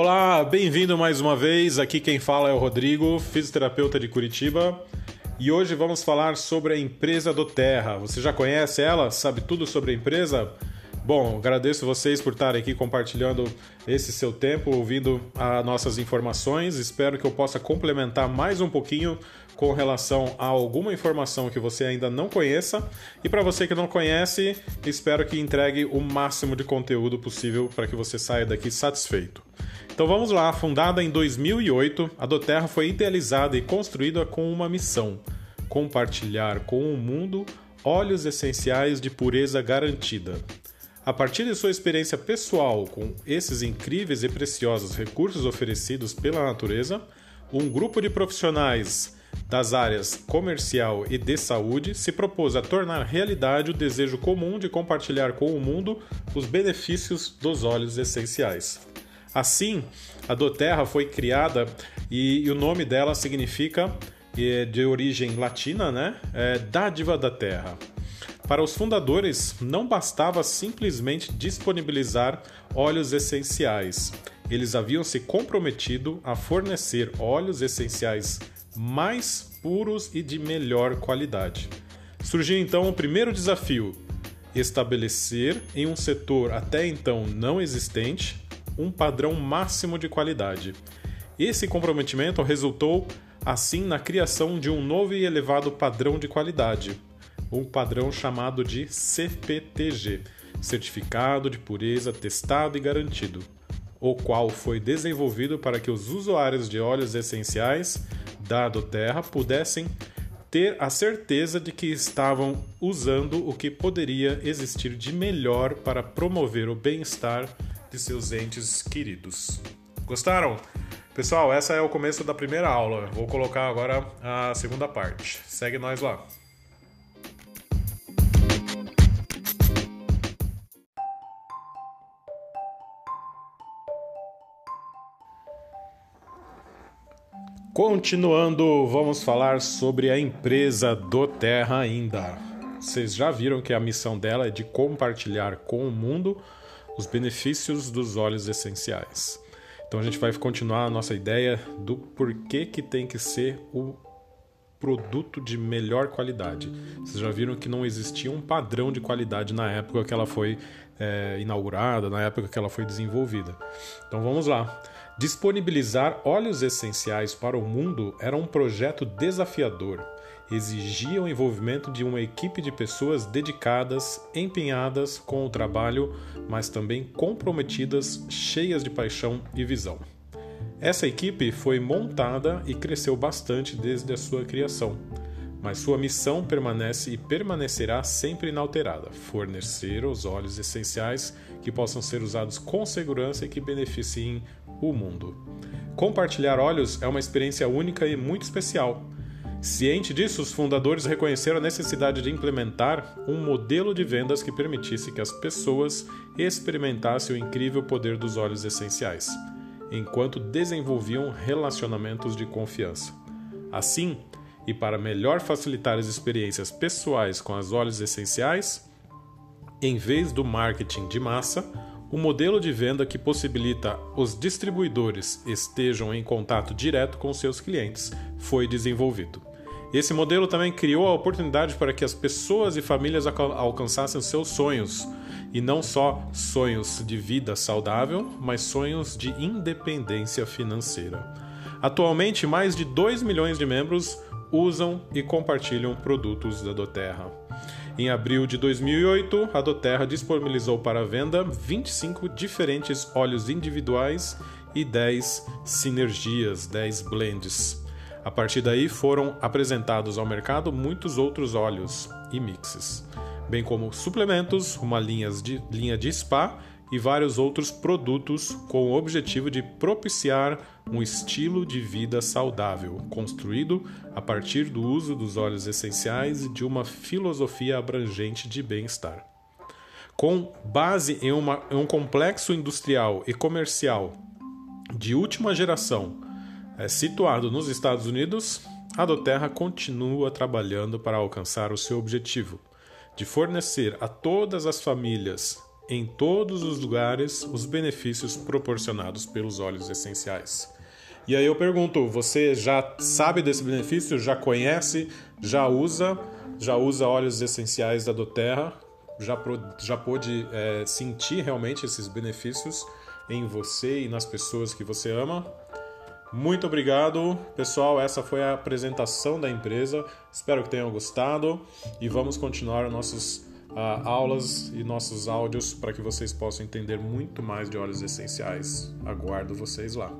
Olá, bem-vindo mais uma vez. Aqui quem fala é o Rodrigo, fisioterapeuta de Curitiba. E hoje vamos falar sobre a empresa do Terra. Você já conhece ela? Sabe tudo sobre a empresa? Bom, agradeço vocês por estarem aqui compartilhando esse seu tempo, ouvindo as nossas informações. Espero que eu possa complementar mais um pouquinho com relação a alguma informação que você ainda não conheça. E para você que não conhece, espero que entregue o máximo de conteúdo possível para que você saia daqui satisfeito. Então vamos lá, fundada em 2008, a Doterra foi idealizada e construída com uma missão: compartilhar com o mundo óleos essenciais de pureza garantida. A partir de sua experiência pessoal com esses incríveis e preciosos recursos oferecidos pela natureza, um grupo de profissionais das áreas comercial e de saúde se propôs a tornar realidade o desejo comum de compartilhar com o mundo os benefícios dos óleos essenciais. Assim, a Doterra foi criada e, e o nome dela significa, é de origem latina, né? É dádiva da terra. Para os fundadores, não bastava simplesmente disponibilizar óleos essenciais. Eles haviam se comprometido a fornecer óleos essenciais mais puros e de melhor qualidade. Surgiu então o primeiro desafio: estabelecer em um setor até então não existente um padrão máximo de qualidade. Esse comprometimento resultou assim na criação de um novo e elevado padrão de qualidade, um padrão chamado de CPTG, Certificado de Pureza Testado e Garantido, o qual foi desenvolvido para que os usuários de óleos essenciais da Terra pudessem ter a certeza de que estavam usando o que poderia existir de melhor para promover o bem-estar de seus entes queridos. Gostaram? Pessoal, essa é o começo da primeira aula. Vou colocar agora a segunda parte. Segue nós lá. Continuando, vamos falar sobre a empresa do Terra ainda. Vocês já viram que a missão dela é de compartilhar com o mundo os benefícios dos óleos essenciais. Então a gente vai continuar a nossa ideia do porquê que tem que ser o produto de melhor qualidade. Vocês já viram que não existia um padrão de qualidade na época que ela foi é, inaugurada, na época que ela foi desenvolvida. Então vamos lá. Disponibilizar óleos essenciais para o mundo era um projeto desafiador. Exigia o envolvimento de uma equipe de pessoas dedicadas, empenhadas com o trabalho, mas também comprometidas, cheias de paixão e visão. Essa equipe foi montada e cresceu bastante desde a sua criação, mas sua missão permanece e permanecerá sempre inalterada: fornecer os óleos essenciais que possam ser usados com segurança e que beneficiem o mundo. Compartilhar óleos é uma experiência única e muito especial. Ciente disso, os fundadores reconheceram a necessidade de implementar um modelo de vendas que permitisse que as pessoas experimentassem o incrível poder dos óleos essenciais, enquanto desenvolviam relacionamentos de confiança. Assim, e para melhor facilitar as experiências pessoais com as óleos essenciais, em vez do marketing de massa, o modelo de venda que possibilita os distribuidores estejam em contato direto com seus clientes foi desenvolvido. Esse modelo também criou a oportunidade para que as pessoas e famílias alcançassem seus sonhos, e não só sonhos de vida saudável, mas sonhos de independência financeira. Atualmente, mais de 2 milhões de membros usam e compartilham produtos da Doterra. Em abril de 2008, a Doterra disponibilizou para venda 25 diferentes óleos individuais e 10 sinergias, 10 blends. A partir daí foram apresentados ao mercado muitos outros óleos e mixes, bem como suplementos, uma linha de, linha de spa e vários outros produtos com o objetivo de propiciar um estilo de vida saudável, construído a partir do uso dos óleos essenciais e de uma filosofia abrangente de bem-estar. Com base em, uma, em, um complexo industrial e comercial de última geração, é, situado nos Estados Unidos, a Doterra continua trabalhando para alcançar o seu objetivo de fornecer a todas as famílias em todos os lugares os benefícios proporcionados pelos óleos essenciais. E aí eu pergunto, você já sabe desse benefício? Já conhece? Já usa? Já usa óleos essenciais da doTERRA? Já, já pôde é, sentir realmente esses benefícios em você e nas pessoas que você ama? Muito obrigado, pessoal. Essa foi a apresentação da empresa. Espero que tenham gostado e vamos continuar nossas uh, aulas e nossos áudios para que vocês possam entender muito mais de óleos essenciais. Aguardo vocês lá.